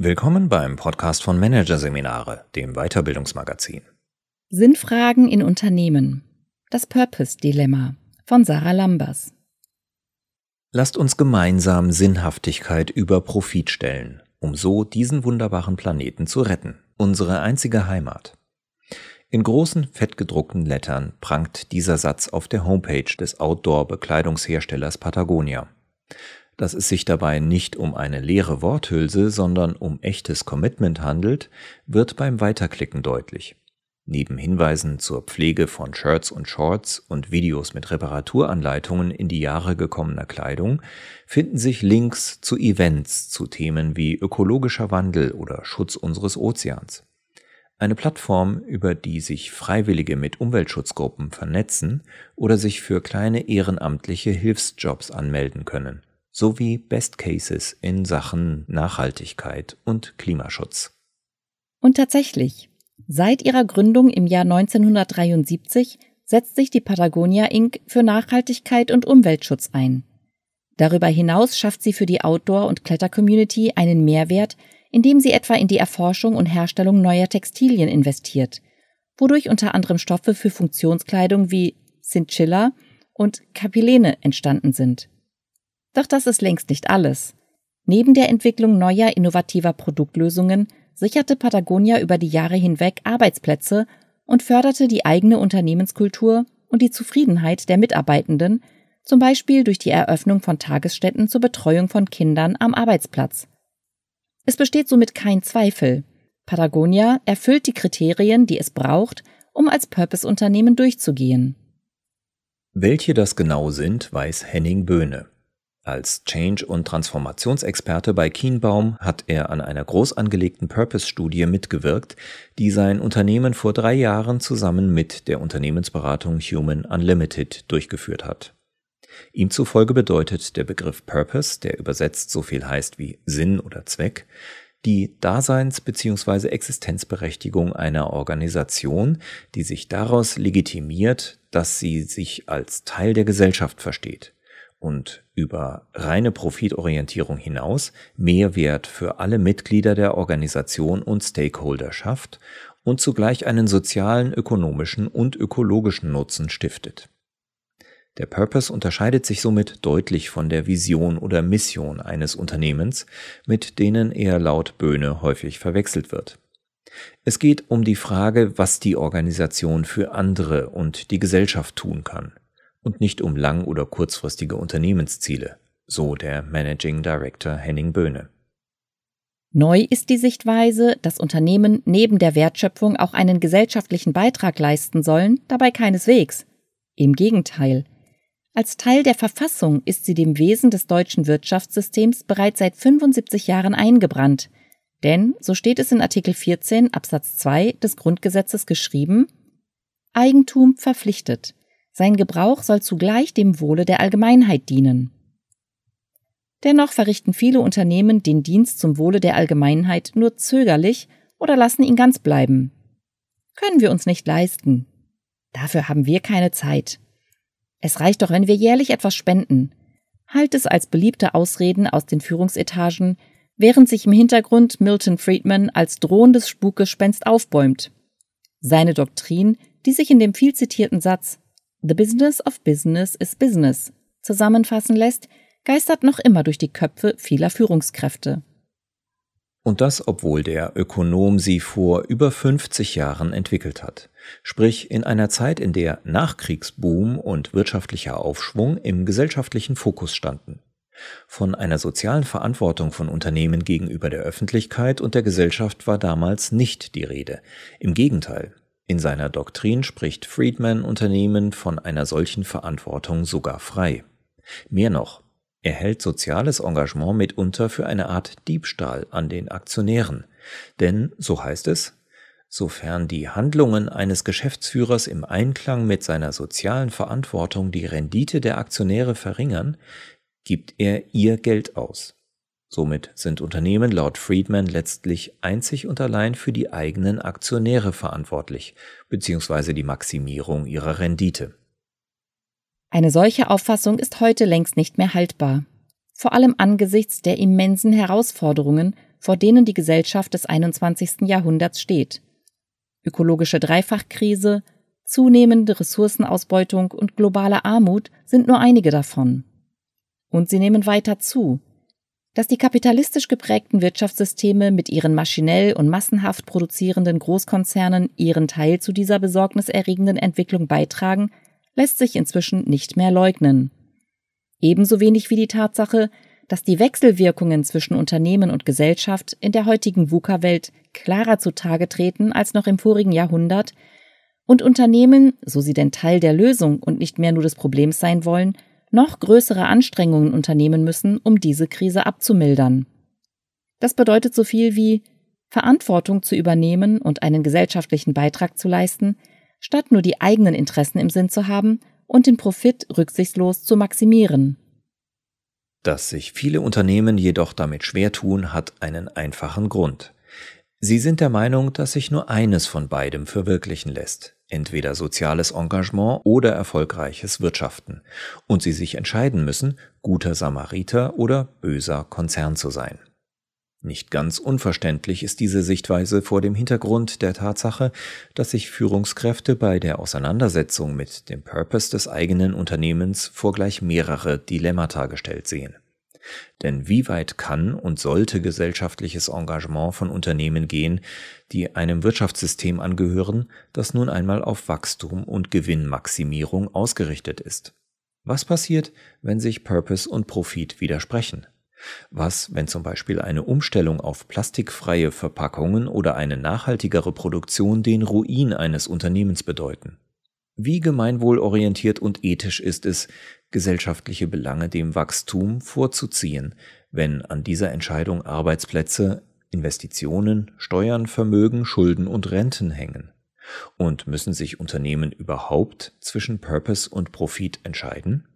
Willkommen beim Podcast von Managerseminare, dem Weiterbildungsmagazin. Sinnfragen in Unternehmen. Das Purpose-Dilemma von Sarah Lambers. Lasst uns gemeinsam Sinnhaftigkeit über Profit stellen, um so diesen wunderbaren Planeten zu retten, unsere einzige Heimat. In großen, fettgedruckten Lettern prangt dieser Satz auf der Homepage des Outdoor-Bekleidungsherstellers Patagonia dass es sich dabei nicht um eine leere Worthülse, sondern um echtes Commitment handelt, wird beim Weiterklicken deutlich. Neben Hinweisen zur Pflege von Shirts und Shorts und Videos mit Reparaturanleitungen in die Jahre gekommener Kleidung finden sich Links zu Events zu Themen wie ökologischer Wandel oder Schutz unseres Ozeans. Eine Plattform, über die sich Freiwillige mit Umweltschutzgruppen vernetzen oder sich für kleine ehrenamtliche Hilfsjobs anmelden können sowie Best Cases in Sachen Nachhaltigkeit und Klimaschutz. Und tatsächlich, seit ihrer Gründung im Jahr 1973 setzt sich die Patagonia Inc. für Nachhaltigkeit und Umweltschutz ein. Darüber hinaus schafft sie für die Outdoor- und Klettercommunity einen Mehrwert, indem sie etwa in die Erforschung und Herstellung neuer Textilien investiert, wodurch unter anderem Stoffe für Funktionskleidung wie Cinchilla und Kapilene entstanden sind. Doch das ist längst nicht alles. Neben der Entwicklung neuer innovativer Produktlösungen sicherte Patagonia über die Jahre hinweg Arbeitsplätze und förderte die eigene Unternehmenskultur und die Zufriedenheit der Mitarbeitenden, zum Beispiel durch die Eröffnung von Tagesstätten zur Betreuung von Kindern am Arbeitsplatz. Es besteht somit kein Zweifel. Patagonia erfüllt die Kriterien, die es braucht, um als Purpose-Unternehmen durchzugehen. Welche das genau sind, weiß Henning Böhne. Als Change- und Transformationsexperte bei Kienbaum hat er an einer groß angelegten Purpose-Studie mitgewirkt, die sein Unternehmen vor drei Jahren zusammen mit der Unternehmensberatung Human Unlimited durchgeführt hat. Ihm zufolge bedeutet der Begriff Purpose, der übersetzt so viel heißt wie Sinn oder Zweck, die Daseins- bzw. Existenzberechtigung einer Organisation, die sich daraus legitimiert, dass sie sich als Teil der Gesellschaft versteht und über reine Profitorientierung hinaus Mehrwert für alle Mitglieder der Organisation und Stakeholder schafft und zugleich einen sozialen, ökonomischen und ökologischen Nutzen stiftet. Der Purpose unterscheidet sich somit deutlich von der Vision oder Mission eines Unternehmens, mit denen er laut Böhne häufig verwechselt wird. Es geht um die Frage, was die Organisation für andere und die Gesellschaft tun kann und nicht um lang- oder kurzfristige Unternehmensziele, so der Managing Director Henning Böhne. Neu ist die Sichtweise, dass Unternehmen neben der Wertschöpfung auch einen gesellschaftlichen Beitrag leisten sollen, dabei keineswegs. Im Gegenteil. Als Teil der Verfassung ist sie dem Wesen des deutschen Wirtschaftssystems bereits seit 75 Jahren eingebrannt. Denn, so steht es in Artikel 14 Absatz 2 des Grundgesetzes geschrieben, Eigentum verpflichtet. Sein Gebrauch soll zugleich dem Wohle der Allgemeinheit dienen. Dennoch verrichten viele Unternehmen den Dienst zum Wohle der Allgemeinheit nur zögerlich oder lassen ihn ganz bleiben. Können wir uns nicht leisten. Dafür haben wir keine Zeit. Es reicht doch, wenn wir jährlich etwas spenden. Halt es als beliebte Ausreden aus den Führungsetagen, während sich im Hintergrund Milton Friedman als drohendes Spukgespenst aufbäumt. Seine Doktrin, die sich in dem viel zitierten Satz The Business of Business is Business zusammenfassen lässt, geistert noch immer durch die Köpfe vieler Führungskräfte. Und das, obwohl der Ökonom sie vor über 50 Jahren entwickelt hat. Sprich in einer Zeit, in der Nachkriegsboom und wirtschaftlicher Aufschwung im gesellschaftlichen Fokus standen. Von einer sozialen Verantwortung von Unternehmen gegenüber der Öffentlichkeit und der Gesellschaft war damals nicht die Rede. Im Gegenteil, in seiner Doktrin spricht Friedman Unternehmen von einer solchen Verantwortung sogar frei. Mehr noch, er hält soziales Engagement mitunter für eine Art Diebstahl an den Aktionären. Denn, so heißt es, sofern die Handlungen eines Geschäftsführers im Einklang mit seiner sozialen Verantwortung die Rendite der Aktionäre verringern, gibt er ihr Geld aus. Somit sind Unternehmen laut Friedman letztlich einzig und allein für die eigenen Aktionäre verantwortlich bzw. die Maximierung ihrer Rendite. Eine solche Auffassung ist heute längst nicht mehr haltbar. Vor allem angesichts der immensen Herausforderungen, vor denen die Gesellschaft des 21. Jahrhunderts steht. Ökologische Dreifachkrise, zunehmende Ressourcenausbeutung und globale Armut sind nur einige davon. Und sie nehmen weiter zu. Dass die kapitalistisch geprägten Wirtschaftssysteme mit ihren maschinell und massenhaft produzierenden Großkonzernen ihren Teil zu dieser besorgniserregenden Entwicklung beitragen, lässt sich inzwischen nicht mehr leugnen. Ebenso wenig wie die Tatsache, dass die Wechselwirkungen zwischen Unternehmen und Gesellschaft in der heutigen VUCA-Welt klarer zutage treten als noch im vorigen Jahrhundert und Unternehmen, so sie denn Teil der Lösung und nicht mehr nur des Problems sein wollen, noch größere Anstrengungen unternehmen müssen, um diese Krise abzumildern. Das bedeutet so viel wie Verantwortung zu übernehmen und einen gesellschaftlichen Beitrag zu leisten, statt nur die eigenen Interessen im Sinn zu haben und den Profit rücksichtslos zu maximieren. Dass sich viele Unternehmen jedoch damit schwer tun, hat einen einfachen Grund. Sie sind der Meinung, dass sich nur eines von beidem verwirklichen lässt, entweder soziales Engagement oder erfolgreiches Wirtschaften, und sie sich entscheiden müssen, guter Samariter oder böser Konzern zu sein. Nicht ganz unverständlich ist diese Sichtweise vor dem Hintergrund der Tatsache, dass sich Führungskräfte bei der Auseinandersetzung mit dem Purpose des eigenen Unternehmens vor gleich mehrere Dilemmata gestellt sehen. Denn wie weit kann und sollte gesellschaftliches Engagement von Unternehmen gehen, die einem Wirtschaftssystem angehören, das nun einmal auf Wachstum und Gewinnmaximierung ausgerichtet ist? Was passiert, wenn sich Purpose und Profit widersprechen? Was, wenn zum Beispiel eine Umstellung auf plastikfreie Verpackungen oder eine nachhaltigere Produktion den Ruin eines Unternehmens bedeuten? Wie gemeinwohlorientiert und ethisch ist es, gesellschaftliche Belange dem Wachstum vorzuziehen, wenn an dieser Entscheidung Arbeitsplätze, Investitionen, Steuern, Vermögen, Schulden und Renten hängen? Und müssen sich Unternehmen überhaupt zwischen Purpose und Profit entscheiden?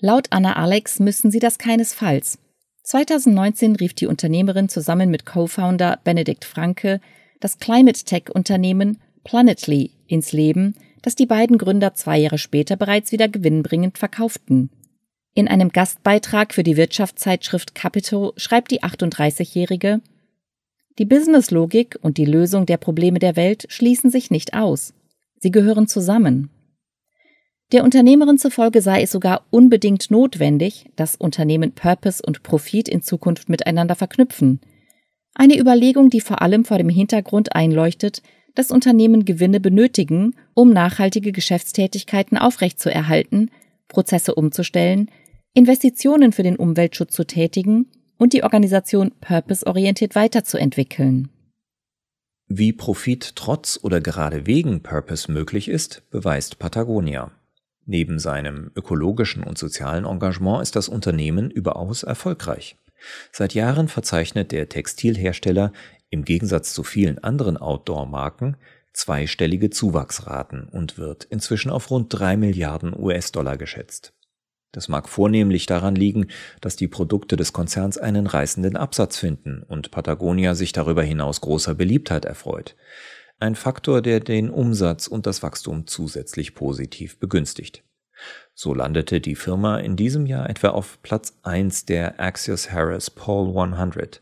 Laut Anna Alex müssen sie das keinesfalls. 2019 rief die Unternehmerin zusammen mit Co-Founder Benedikt Franke das Climate Tech-Unternehmen Planetly ins Leben, das die beiden Gründer zwei Jahre später bereits wieder gewinnbringend verkauften. In einem Gastbeitrag für die Wirtschaftszeitschrift Capito schreibt die 38-Jährige, die Businesslogik und die Lösung der Probleme der Welt schließen sich nicht aus. Sie gehören zusammen. Der Unternehmerin zufolge sei es sogar unbedingt notwendig, dass Unternehmen Purpose und Profit in Zukunft miteinander verknüpfen. Eine Überlegung, die vor allem vor dem Hintergrund einleuchtet, dass Unternehmen Gewinne benötigen, um nachhaltige Geschäftstätigkeiten aufrechtzuerhalten, Prozesse umzustellen, Investitionen für den Umweltschutz zu tätigen und die Organisation purpose-orientiert weiterzuentwickeln. Wie Profit trotz oder gerade wegen Purpose möglich ist, beweist Patagonia. Neben seinem ökologischen und sozialen Engagement ist das Unternehmen überaus erfolgreich. Seit Jahren verzeichnet der Textilhersteller im Gegensatz zu vielen anderen Outdoor-Marken zweistellige Zuwachsraten und wird inzwischen auf rund drei Milliarden US-Dollar geschätzt. Das mag vornehmlich daran liegen, dass die Produkte des Konzerns einen reißenden Absatz finden und Patagonia sich darüber hinaus großer Beliebtheit erfreut ein Faktor, der den Umsatz und das Wachstum zusätzlich positiv begünstigt. So landete die Firma in diesem Jahr etwa auf Platz 1 der Axios Harris Poll 100,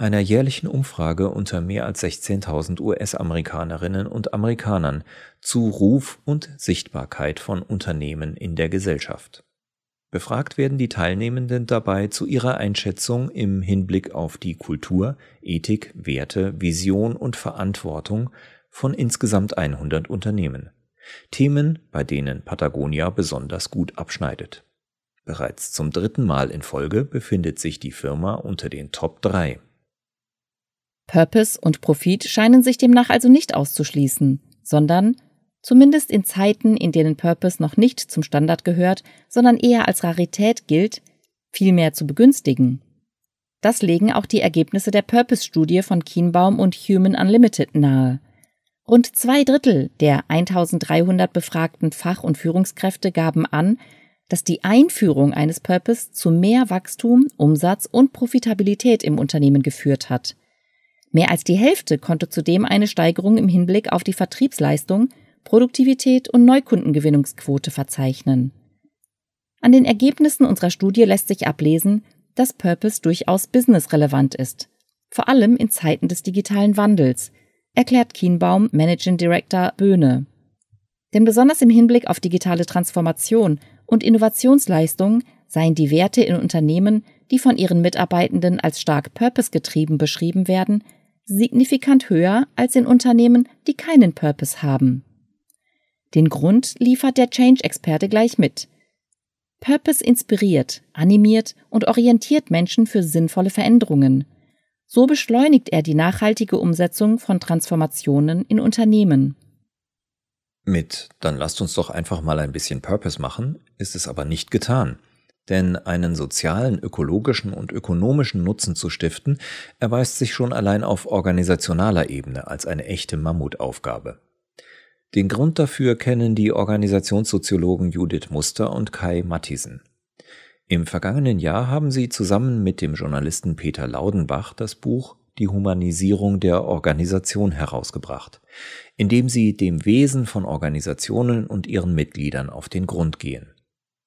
einer jährlichen Umfrage unter mehr als 16.000 US-Amerikanerinnen und Amerikanern zu Ruf und Sichtbarkeit von Unternehmen in der Gesellschaft. Befragt werden die Teilnehmenden dabei zu ihrer Einschätzung im Hinblick auf die Kultur, Ethik, Werte, Vision und Verantwortung von insgesamt 100 Unternehmen. Themen, bei denen Patagonia besonders gut abschneidet. Bereits zum dritten Mal in Folge befindet sich die Firma unter den Top 3. Purpose und Profit scheinen sich demnach also nicht auszuschließen, sondern zumindest in Zeiten, in denen Purpose noch nicht zum Standard gehört, sondern eher als Rarität gilt, vielmehr zu begünstigen. Das legen auch die Ergebnisse der Purpose-Studie von Kienbaum und Human Unlimited nahe. Rund zwei Drittel der 1300 befragten Fach- und Führungskräfte gaben an, dass die Einführung eines Purpose zu mehr Wachstum, Umsatz und Profitabilität im Unternehmen geführt hat. Mehr als die Hälfte konnte zudem eine Steigerung im Hinblick auf die Vertriebsleistung Produktivität und Neukundengewinnungsquote verzeichnen. An den Ergebnissen unserer Studie lässt sich ablesen, dass Purpose durchaus businessrelevant ist. vor allem in Zeiten des digitalen Wandels, erklärt Kienbaum Managing Director Böhne. Denn besonders im Hinblick auf digitale Transformation und Innovationsleistungen seien die Werte in Unternehmen, die von ihren Mitarbeitenden als stark purpose-getrieben beschrieben werden, signifikant höher als in Unternehmen, die keinen Purpose haben. Den Grund liefert der Change-Experte gleich mit. Purpose inspiriert, animiert und orientiert Menschen für sinnvolle Veränderungen. So beschleunigt er die nachhaltige Umsetzung von Transformationen in Unternehmen. Mit dann lasst uns doch einfach mal ein bisschen Purpose machen, ist es aber nicht getan. Denn einen sozialen, ökologischen und ökonomischen Nutzen zu stiften, erweist sich schon allein auf organisationaler Ebene als eine echte Mammutaufgabe. Den Grund dafür kennen die Organisationssoziologen Judith Muster und Kai Mattisen. Im vergangenen Jahr haben sie zusammen mit dem Journalisten Peter Laudenbach das Buch Die Humanisierung der Organisation herausgebracht, in dem sie dem Wesen von Organisationen und ihren Mitgliedern auf den Grund gehen.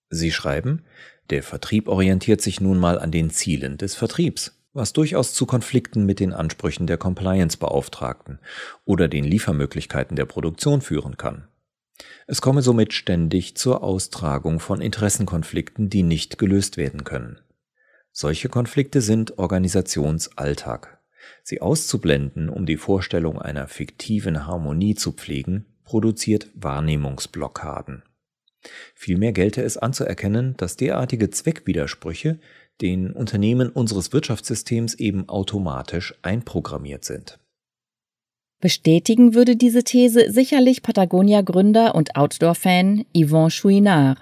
Sie schreiben, der Vertrieb orientiert sich nun mal an den Zielen des Vertriebs, was durchaus zu Konflikten mit den Ansprüchen der Compliance-Beauftragten oder den Liefermöglichkeiten der Produktion führen kann. Es komme somit ständig zur Austragung von Interessenkonflikten, die nicht gelöst werden können. Solche Konflikte sind Organisationsalltag. Sie auszublenden, um die Vorstellung einer fiktiven Harmonie zu pflegen, produziert Wahrnehmungsblockaden. Vielmehr gelte es anzuerkennen, dass derartige Zweckwidersprüche den Unternehmen unseres Wirtschaftssystems eben automatisch einprogrammiert sind. Bestätigen würde diese These sicherlich Patagonia-Gründer und Outdoor-Fan Yvon Chouinard.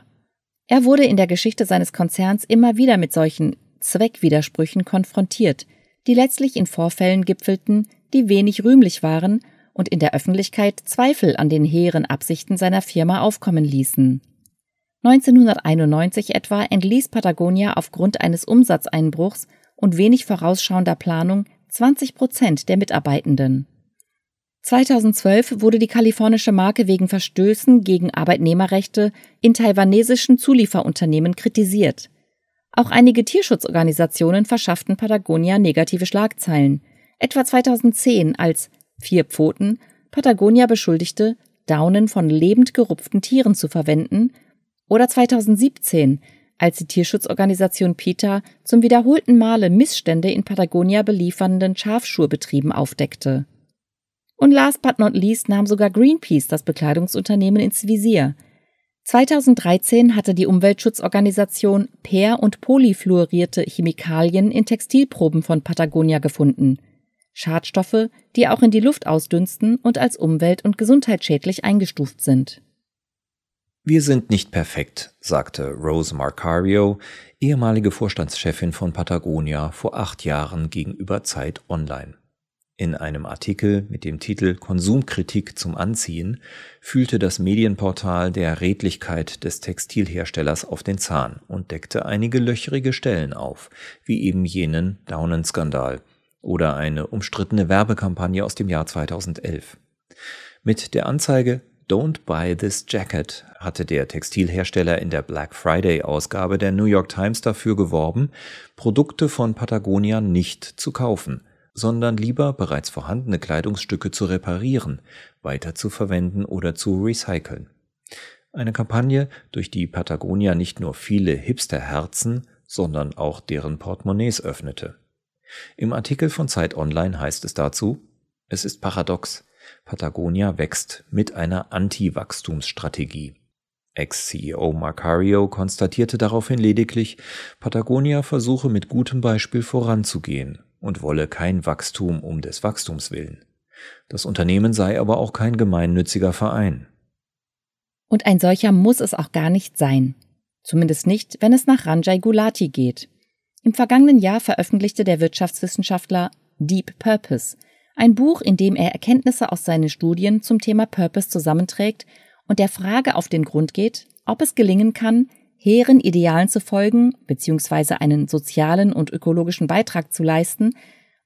Er wurde in der Geschichte seines Konzerns immer wieder mit solchen Zweckwidersprüchen konfrontiert, die letztlich in Vorfällen gipfelten, die wenig rühmlich waren und in der Öffentlichkeit Zweifel an den hehren Absichten seiner Firma aufkommen ließen. 1991 etwa entließ Patagonia aufgrund eines Umsatzeinbruchs und wenig vorausschauender Planung 20 Prozent der Mitarbeitenden. 2012 wurde die kalifornische Marke wegen Verstößen gegen Arbeitnehmerrechte in taiwanesischen Zulieferunternehmen kritisiert. Auch einige Tierschutzorganisationen verschafften Patagonia negative Schlagzeilen, etwa 2010 als Vier Pfoten Patagonia beschuldigte, Daunen von lebend gerupften Tieren zu verwenden, oder 2017, als die Tierschutzorganisation PETA zum wiederholten Male Missstände in Patagonia beliefernden Schafschurbetrieben aufdeckte. Und last but not least nahm sogar Greenpeace das Bekleidungsunternehmen ins Visier. 2013 hatte die Umweltschutzorganisation per- und polyfluorierte Chemikalien in Textilproben von Patagonia gefunden. Schadstoffe, die auch in die Luft ausdünsten und als umwelt- und gesundheitsschädlich eingestuft sind. Wir sind nicht perfekt, sagte Rose Marcario, ehemalige Vorstandschefin von Patagonia, vor acht Jahren gegenüber Zeit Online. In einem Artikel mit dem Titel Konsumkritik zum Anziehen fühlte das Medienportal der Redlichkeit des Textilherstellers auf den Zahn und deckte einige löcherige Stellen auf, wie eben jenen Daunenskandal oder eine umstrittene Werbekampagne aus dem Jahr 2011. Mit der Anzeige Don't Buy This Jacket hatte der Textilhersteller in der Black Friday Ausgabe der New York Times dafür geworben, Produkte von Patagonia nicht zu kaufen – sondern lieber bereits vorhandene Kleidungsstücke zu reparieren, weiter zu verwenden oder zu recyceln. Eine Kampagne, durch die Patagonia nicht nur viele Hipsterherzen, sondern auch deren Portemonnaies öffnete. Im Artikel von Zeit Online heißt es dazu, es ist paradox, Patagonia wächst mit einer Anti-Wachstumsstrategie. Ex-CEO Marcario konstatierte daraufhin lediglich, Patagonia versuche mit gutem Beispiel voranzugehen und wolle kein Wachstum um des Wachstums willen. Das Unternehmen sei aber auch kein gemeinnütziger Verein. Und ein solcher muss es auch gar nicht sein. Zumindest nicht, wenn es nach Ranjay Gulati geht. Im vergangenen Jahr veröffentlichte der Wirtschaftswissenschaftler Deep Purpose ein Buch, in dem er Erkenntnisse aus seinen Studien zum Thema Purpose zusammenträgt und der Frage auf den Grund geht, ob es gelingen kann, hehren Idealen zu folgen bzw. einen sozialen und ökologischen Beitrag zu leisten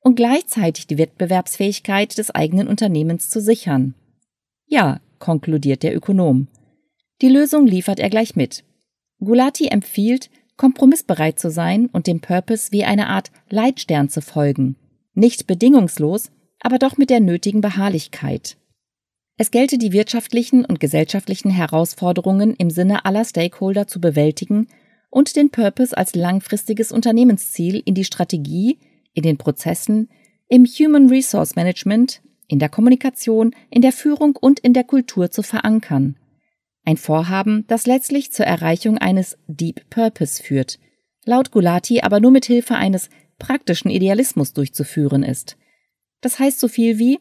und gleichzeitig die Wettbewerbsfähigkeit des eigenen Unternehmens zu sichern. Ja, konkludiert der Ökonom. Die Lösung liefert er gleich mit. Gulati empfiehlt, kompromissbereit zu sein und dem Purpose wie eine Art Leitstern zu folgen. Nicht bedingungslos, aber doch mit der nötigen Beharrlichkeit. Es gelte die wirtschaftlichen und gesellschaftlichen Herausforderungen im Sinne aller Stakeholder zu bewältigen und den Purpose als langfristiges Unternehmensziel in die Strategie, in den Prozessen, im Human Resource Management, in der Kommunikation, in der Führung und in der Kultur zu verankern. Ein Vorhaben, das letztlich zur Erreichung eines Deep Purpose führt, laut Gulati aber nur mit Hilfe eines praktischen Idealismus durchzuführen ist. Das heißt so viel wie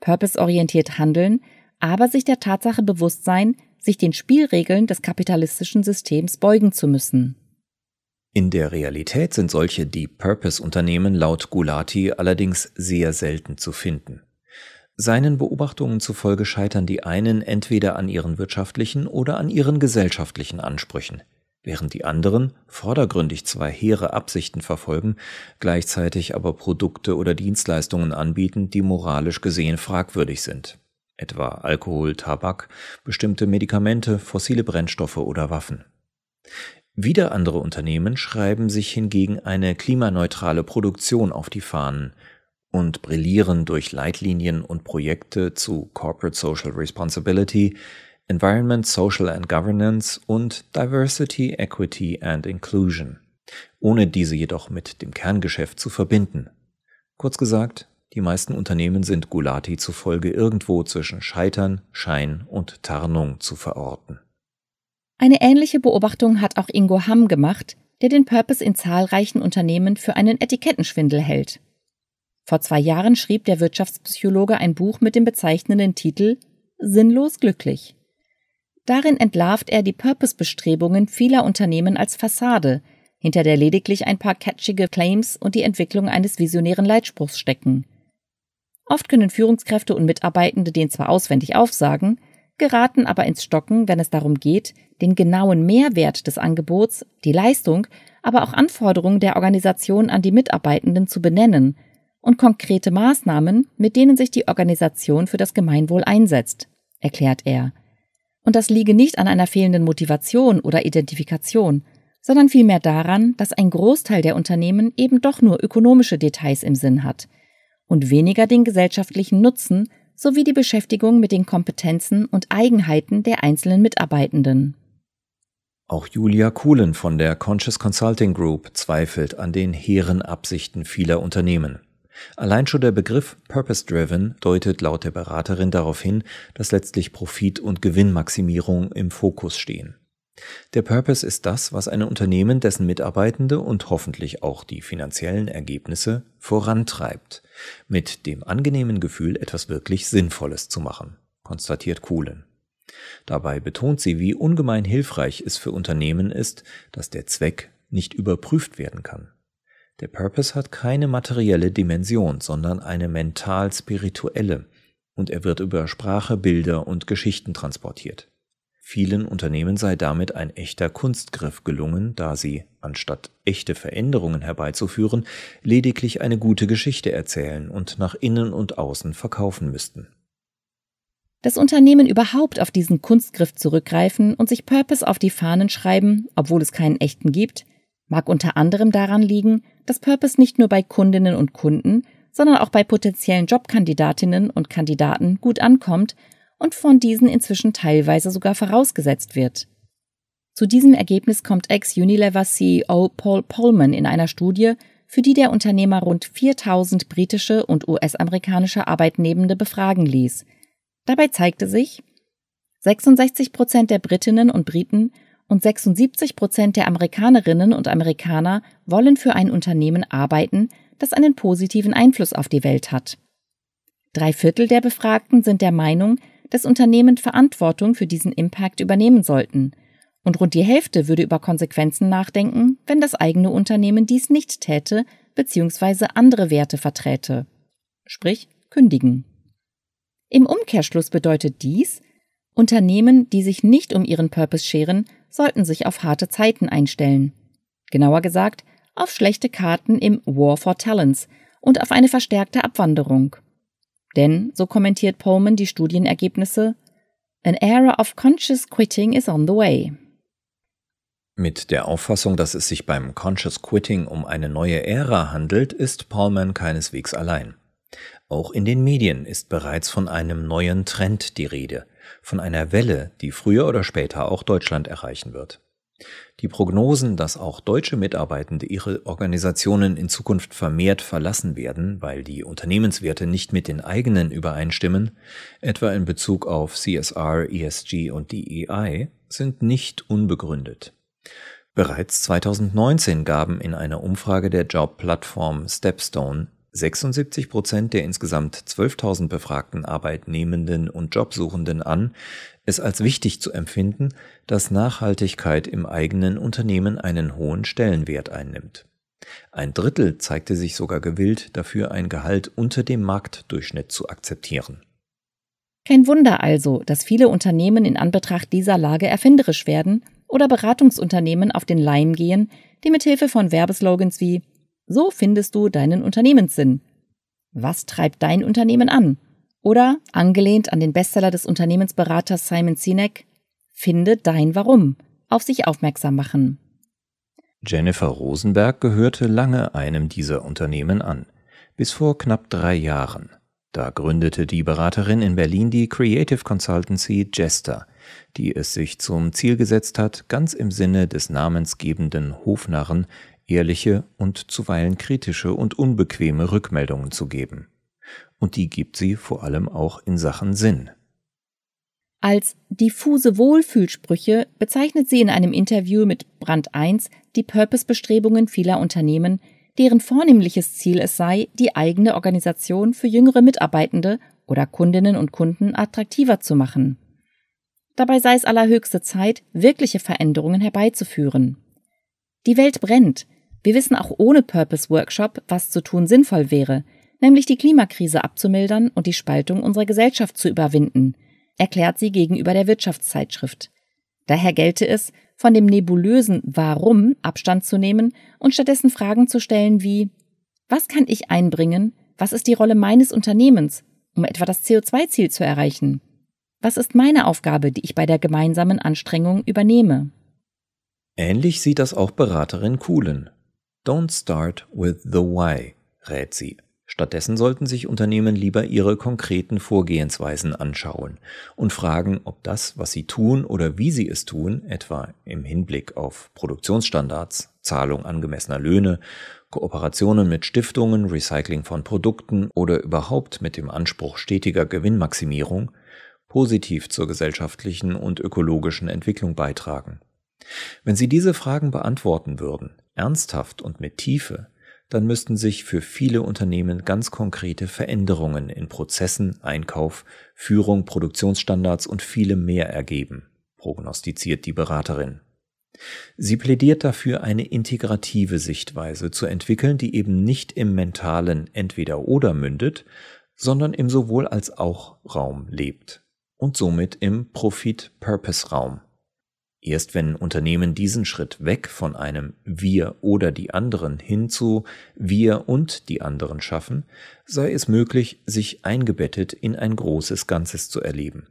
purpose-orientiert handeln, aber sich der Tatsache bewusst sein, sich den Spielregeln des kapitalistischen Systems beugen zu müssen. In der Realität sind solche Deep Purpose Unternehmen laut Gulati allerdings sehr selten zu finden. Seinen Beobachtungen zufolge scheitern die einen entweder an ihren wirtschaftlichen oder an ihren gesellschaftlichen Ansprüchen, während die anderen vordergründig zwar hehre Absichten verfolgen, gleichzeitig aber Produkte oder Dienstleistungen anbieten, die moralisch gesehen fragwürdig sind, etwa Alkohol, Tabak, bestimmte Medikamente, fossile Brennstoffe oder Waffen. Wieder andere Unternehmen schreiben sich hingegen eine klimaneutrale Produktion auf die Fahnen und brillieren durch Leitlinien und Projekte zu Corporate Social Responsibility, Environment, Social and Governance und Diversity, Equity and Inclusion, ohne diese jedoch mit dem Kerngeschäft zu verbinden. Kurz gesagt, die meisten Unternehmen sind Gulati zufolge irgendwo zwischen Scheitern, Schein und Tarnung zu verorten. Eine ähnliche Beobachtung hat auch Ingo Hamm gemacht, der den Purpose in zahlreichen Unternehmen für einen Etikettenschwindel hält. Vor zwei Jahren schrieb der Wirtschaftspsychologe ein Buch mit dem bezeichnenden Titel Sinnlos glücklich. Darin entlarvt er die Purpose-Bestrebungen vieler Unternehmen als Fassade, hinter der lediglich ein paar catchige Claims und die Entwicklung eines visionären Leitspruchs stecken. Oft können Führungskräfte und Mitarbeitende den zwar auswendig aufsagen, geraten aber ins Stocken, wenn es darum geht, den genauen Mehrwert des Angebots, die Leistung, aber auch Anforderungen der Organisation an die Mitarbeitenden zu benennen und konkrete Maßnahmen, mit denen sich die Organisation für das Gemeinwohl einsetzt, erklärt er. Und das liege nicht an einer fehlenden Motivation oder Identifikation, sondern vielmehr daran, dass ein Großteil der Unternehmen eben doch nur ökonomische Details im Sinn hat und weniger den gesellschaftlichen Nutzen sowie die Beschäftigung mit den Kompetenzen und Eigenheiten der einzelnen Mitarbeitenden. Auch Julia Kuhlen von der Conscious Consulting Group zweifelt an den hehren Absichten vieler Unternehmen. Allein schon der Begriff Purpose-Driven deutet laut der Beraterin darauf hin, dass letztlich Profit und Gewinnmaximierung im Fokus stehen. Der Purpose ist das, was ein Unternehmen, dessen Mitarbeitende und hoffentlich auch die finanziellen Ergebnisse vorantreibt, mit dem angenehmen Gefühl, etwas wirklich Sinnvolles zu machen, konstatiert Kuhlen. Dabei betont sie, wie ungemein hilfreich es für Unternehmen ist, dass der Zweck nicht überprüft werden kann. Der Purpose hat keine materielle Dimension, sondern eine mental-spirituelle, und er wird über Sprache, Bilder und Geschichten transportiert. Vielen Unternehmen sei damit ein echter Kunstgriff gelungen, da sie, anstatt echte Veränderungen herbeizuführen, lediglich eine gute Geschichte erzählen und nach innen und außen verkaufen müssten. Das Unternehmen überhaupt auf diesen Kunstgriff zurückgreifen und sich Purpose auf die Fahnen schreiben, obwohl es keinen echten gibt, mag unter anderem daran liegen, dass Purpose nicht nur bei Kundinnen und Kunden, sondern auch bei potenziellen Jobkandidatinnen und Kandidaten gut ankommt und von diesen inzwischen teilweise sogar vorausgesetzt wird. Zu diesem Ergebnis kommt Ex-Unilever CEO Paul Polman in einer Studie, für die der Unternehmer rund 4000 britische und US-amerikanische Arbeitnehmende befragen ließ. Dabei zeigte sich, 66 Prozent der Britinnen und Briten und 76 Prozent der Amerikanerinnen und Amerikaner wollen für ein Unternehmen arbeiten, das einen positiven Einfluss auf die Welt hat. Drei Viertel der Befragten sind der Meinung, dass Unternehmen Verantwortung für diesen Impact übernehmen sollten, und rund die Hälfte würde über Konsequenzen nachdenken, wenn das eigene Unternehmen dies nicht täte bzw. andere Werte verträte. Sprich, kündigen. Im Umkehrschluss bedeutet dies, Unternehmen, die sich nicht um ihren Purpose scheren, sollten sich auf harte Zeiten einstellen. Genauer gesagt, auf schlechte Karten im War for Talents und auf eine verstärkte Abwanderung. Denn, so kommentiert Pullman die Studienergebnisse, An era of conscious quitting is on the way. Mit der Auffassung, dass es sich beim Conscious Quitting um eine neue Ära handelt, ist Paulman keineswegs allein. Auch in den Medien ist bereits von einem neuen Trend die Rede, von einer Welle, die früher oder später auch Deutschland erreichen wird. Die Prognosen, dass auch deutsche Mitarbeitende ihre Organisationen in Zukunft vermehrt verlassen werden, weil die Unternehmenswerte nicht mit den eigenen übereinstimmen, etwa in Bezug auf CSR, ESG und DEI, sind nicht unbegründet. Bereits 2019 gaben in einer Umfrage der Jobplattform Stepstone 76 Prozent der insgesamt 12.000 befragten Arbeitnehmenden und Jobsuchenden an, es als wichtig zu empfinden, dass Nachhaltigkeit im eigenen Unternehmen einen hohen Stellenwert einnimmt. Ein Drittel zeigte sich sogar gewillt, dafür ein Gehalt unter dem Marktdurchschnitt zu akzeptieren. Kein Wunder also, dass viele Unternehmen in Anbetracht dieser Lage erfinderisch werden oder Beratungsunternehmen auf den Leim gehen, die mithilfe von Werbeslogans wie so findest du deinen Unternehmenssinn. Was treibt dein Unternehmen an? Oder, angelehnt an den Bestseller des Unternehmensberaters Simon Sinek, Finde dein Warum, auf sich aufmerksam machen. Jennifer Rosenberg gehörte lange einem dieser Unternehmen an, bis vor knapp drei Jahren. Da gründete die Beraterin in Berlin die Creative Consultancy Jester, die es sich zum Ziel gesetzt hat, ganz im Sinne des namensgebenden Hofnarren ehrliche und zuweilen kritische und unbequeme Rückmeldungen zu geben. Und die gibt sie vor allem auch in Sachen Sinn. Als diffuse Wohlfühlsprüche bezeichnet sie in einem Interview mit Brand 1 die Purpose-Bestrebungen vieler Unternehmen, deren vornehmliches Ziel es sei, die eigene Organisation für jüngere Mitarbeitende oder Kundinnen und Kunden attraktiver zu machen. Dabei sei es allerhöchste Zeit, wirkliche Veränderungen herbeizuführen. Die Welt brennt, wir wissen auch ohne Purpose Workshop, was zu tun sinnvoll wäre, nämlich die Klimakrise abzumildern und die Spaltung unserer Gesellschaft zu überwinden, erklärt sie gegenüber der Wirtschaftszeitschrift. Daher gelte es, von dem nebulösen Warum Abstand zu nehmen und stattdessen Fragen zu stellen wie Was kann ich einbringen? Was ist die Rolle meines Unternehmens, um etwa das CO2-Ziel zu erreichen? Was ist meine Aufgabe, die ich bei der gemeinsamen Anstrengung übernehme? Ähnlich sieht das auch Beraterin Kuhlen. Don't start with the why, rät sie. Stattdessen sollten sich Unternehmen lieber ihre konkreten Vorgehensweisen anschauen und fragen, ob das, was sie tun oder wie sie es tun, etwa im Hinblick auf Produktionsstandards, Zahlung angemessener Löhne, Kooperationen mit Stiftungen, Recycling von Produkten oder überhaupt mit dem Anspruch stetiger Gewinnmaximierung, positiv zur gesellschaftlichen und ökologischen Entwicklung beitragen. Wenn Sie diese Fragen beantworten würden, ernsthaft und mit Tiefe, dann müssten sich für viele Unternehmen ganz konkrete Veränderungen in Prozessen, Einkauf, Führung, Produktionsstandards und vielem mehr ergeben, prognostiziert die Beraterin. Sie plädiert dafür, eine integrative Sichtweise zu entwickeln, die eben nicht im mentalen Entweder oder mündet, sondern im sowohl als auch Raum lebt und somit im Profit-Purpose-Raum. Erst wenn Unternehmen diesen Schritt weg von einem Wir oder die anderen hin zu Wir und die anderen schaffen, sei es möglich, sich eingebettet in ein großes Ganzes zu erleben.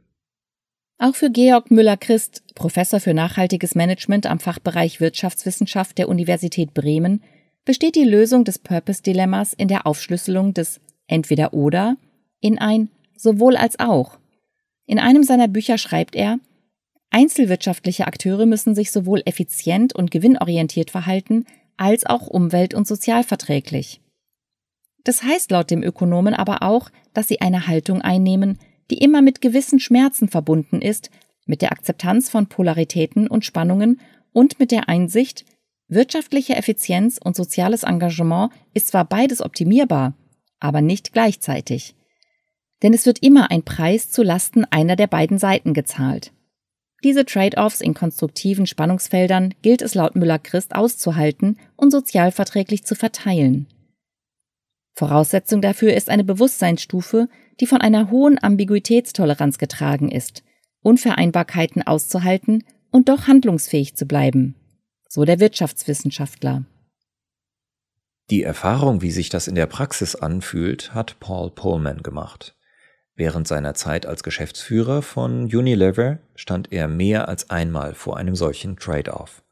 Auch für Georg Müller-Christ, Professor für nachhaltiges Management am Fachbereich Wirtschaftswissenschaft der Universität Bremen, besteht die Lösung des Purpose-Dilemmas in der Aufschlüsselung des Entweder oder in ein sowohl als auch. In einem seiner Bücher schreibt er, Einzelwirtschaftliche Akteure müssen sich sowohl effizient und gewinnorientiert verhalten, als auch umwelt- und sozialverträglich. Das heißt laut dem Ökonomen aber auch, dass sie eine Haltung einnehmen, die immer mit gewissen Schmerzen verbunden ist, mit der Akzeptanz von Polaritäten und Spannungen und mit der Einsicht, wirtschaftliche Effizienz und soziales Engagement ist zwar beides optimierbar, aber nicht gleichzeitig. Denn es wird immer ein Preis zu Lasten einer der beiden Seiten gezahlt. Diese Trade-offs in konstruktiven Spannungsfeldern gilt es laut Müller-Christ auszuhalten und sozialverträglich zu verteilen. Voraussetzung dafür ist eine Bewusstseinsstufe, die von einer hohen Ambiguitätstoleranz getragen ist, Unvereinbarkeiten auszuhalten und doch handlungsfähig zu bleiben, so der Wirtschaftswissenschaftler. Die Erfahrung, wie sich das in der Praxis anfühlt, hat Paul Pullman gemacht. Während seiner Zeit als Geschäftsführer von Unilever stand er mehr als einmal vor einem solchen Trade-off.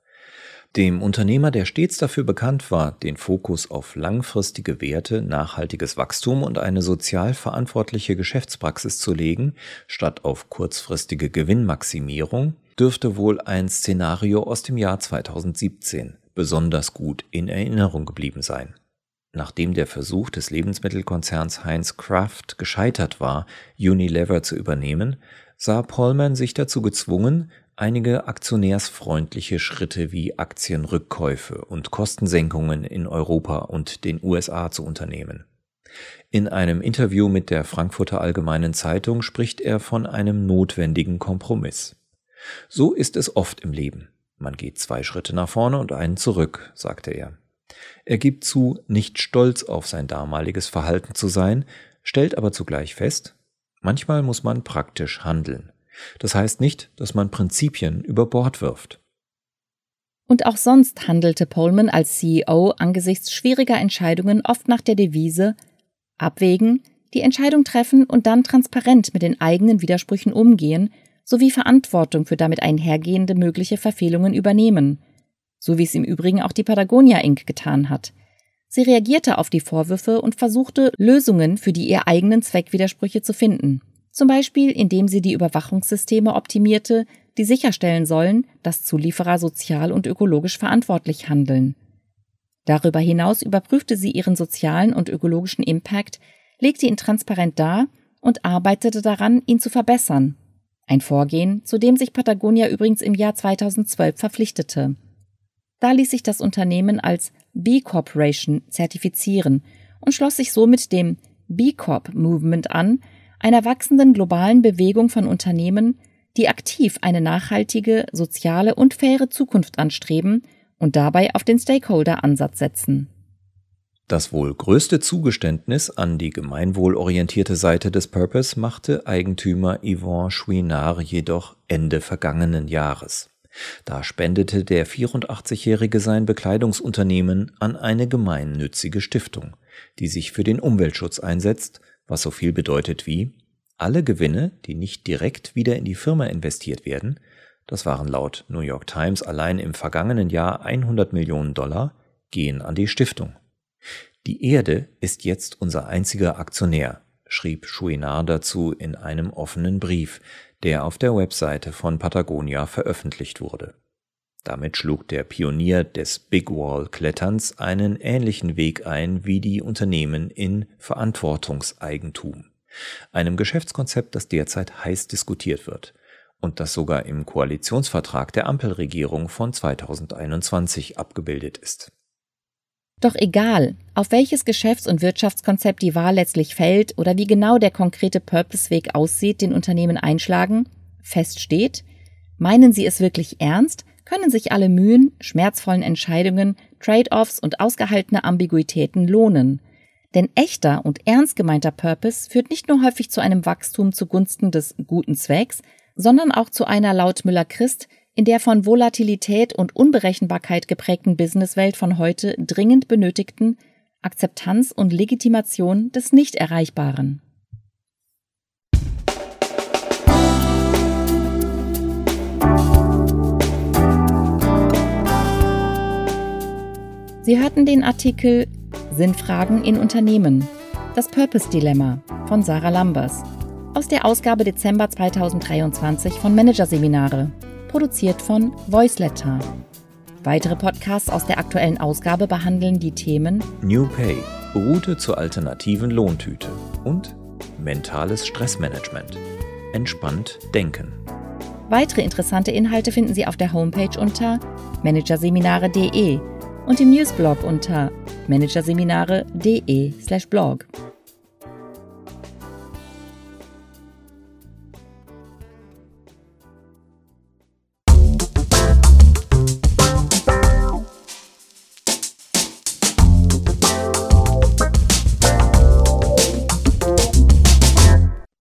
Dem Unternehmer, der stets dafür bekannt war, den Fokus auf langfristige Werte, nachhaltiges Wachstum und eine sozial verantwortliche Geschäftspraxis zu legen, statt auf kurzfristige Gewinnmaximierung, dürfte wohl ein Szenario aus dem Jahr 2017 besonders gut in Erinnerung geblieben sein. Nachdem der Versuch des Lebensmittelkonzerns Heinz Kraft gescheitert war, Unilever zu übernehmen, sah Pollman sich dazu gezwungen, einige aktionärsfreundliche Schritte wie Aktienrückkäufe und Kostensenkungen in Europa und den USA zu unternehmen. In einem Interview mit der Frankfurter Allgemeinen Zeitung spricht er von einem notwendigen Kompromiss. So ist es oft im Leben. Man geht zwei Schritte nach vorne und einen zurück, sagte er. Er gibt zu, nicht stolz auf sein damaliges Verhalten zu sein, stellt aber zugleich fest, manchmal muss man praktisch handeln. Das heißt nicht, dass man Prinzipien über Bord wirft. Und auch sonst handelte Pullman als CEO angesichts schwieriger Entscheidungen oft nach der Devise abwägen, die Entscheidung treffen und dann transparent mit den eigenen Widersprüchen umgehen sowie Verantwortung für damit einhergehende mögliche Verfehlungen übernehmen, so wie es im Übrigen auch die Patagonia Inc. getan hat. Sie reagierte auf die Vorwürfe und versuchte, Lösungen für die ihr eigenen Zweckwidersprüche zu finden. Zum Beispiel, indem sie die Überwachungssysteme optimierte, die sicherstellen sollen, dass Zulieferer sozial und ökologisch verantwortlich handeln. Darüber hinaus überprüfte sie ihren sozialen und ökologischen Impact, legte ihn transparent dar und arbeitete daran, ihn zu verbessern. Ein Vorgehen, zu dem sich Patagonia übrigens im Jahr 2012 verpflichtete. Da ließ sich das Unternehmen als B Corporation zertifizieren und schloss sich somit dem B Corp Movement an, einer wachsenden globalen Bewegung von Unternehmen, die aktiv eine nachhaltige, soziale und faire Zukunft anstreben und dabei auf den Stakeholder-Ansatz setzen. Das wohl größte Zugeständnis an die gemeinwohlorientierte Seite des Purpose machte Eigentümer Yvon Chouinard jedoch Ende vergangenen Jahres. Da spendete der 84-Jährige sein Bekleidungsunternehmen an eine gemeinnützige Stiftung, die sich für den Umweltschutz einsetzt, was so viel bedeutet wie alle Gewinne, die nicht direkt wieder in die Firma investiert werden, das waren laut New York Times allein im vergangenen Jahr 100 Millionen Dollar, gehen an die Stiftung. Die Erde ist jetzt unser einziger Aktionär, schrieb Chouinard dazu in einem offenen Brief, der auf der Webseite von Patagonia veröffentlicht wurde. Damit schlug der Pionier des Big Wall Kletterns einen ähnlichen Weg ein wie die Unternehmen in Verantwortungseigentum, einem Geschäftskonzept, das derzeit heiß diskutiert wird und das sogar im Koalitionsvertrag der Ampelregierung von 2021 abgebildet ist. Doch egal, auf welches Geschäfts- und Wirtschaftskonzept die Wahl letztlich fällt oder wie genau der konkrete Purpose-Weg aussieht, den Unternehmen einschlagen, fest steht, meinen sie es wirklich ernst, können sich alle Mühen, schmerzvollen Entscheidungen, Trade-offs und ausgehaltene Ambiguitäten lohnen. Denn echter und ernst gemeinter Purpose führt nicht nur häufig zu einem Wachstum zugunsten des guten Zwecks, sondern auch zu einer laut Müller-Christ in der von Volatilität und Unberechenbarkeit geprägten Businesswelt von heute dringend benötigten Akzeptanz und Legitimation des Nicht-Erreichbaren. Sie hörten den Artikel Sinnfragen in Unternehmen. Das Purpose-Dilemma von Sarah Lambers aus der Ausgabe Dezember 2023 von Managerseminare produziert von Voiceletter. Weitere Podcasts aus der aktuellen Ausgabe behandeln die Themen New Pay, Route zur alternativen Lohntüte und mentales Stressmanagement. Entspannt denken. Weitere interessante Inhalte finden Sie auf der Homepage unter managerseminare.de und im Newsblog unter managerseminare.de/blog.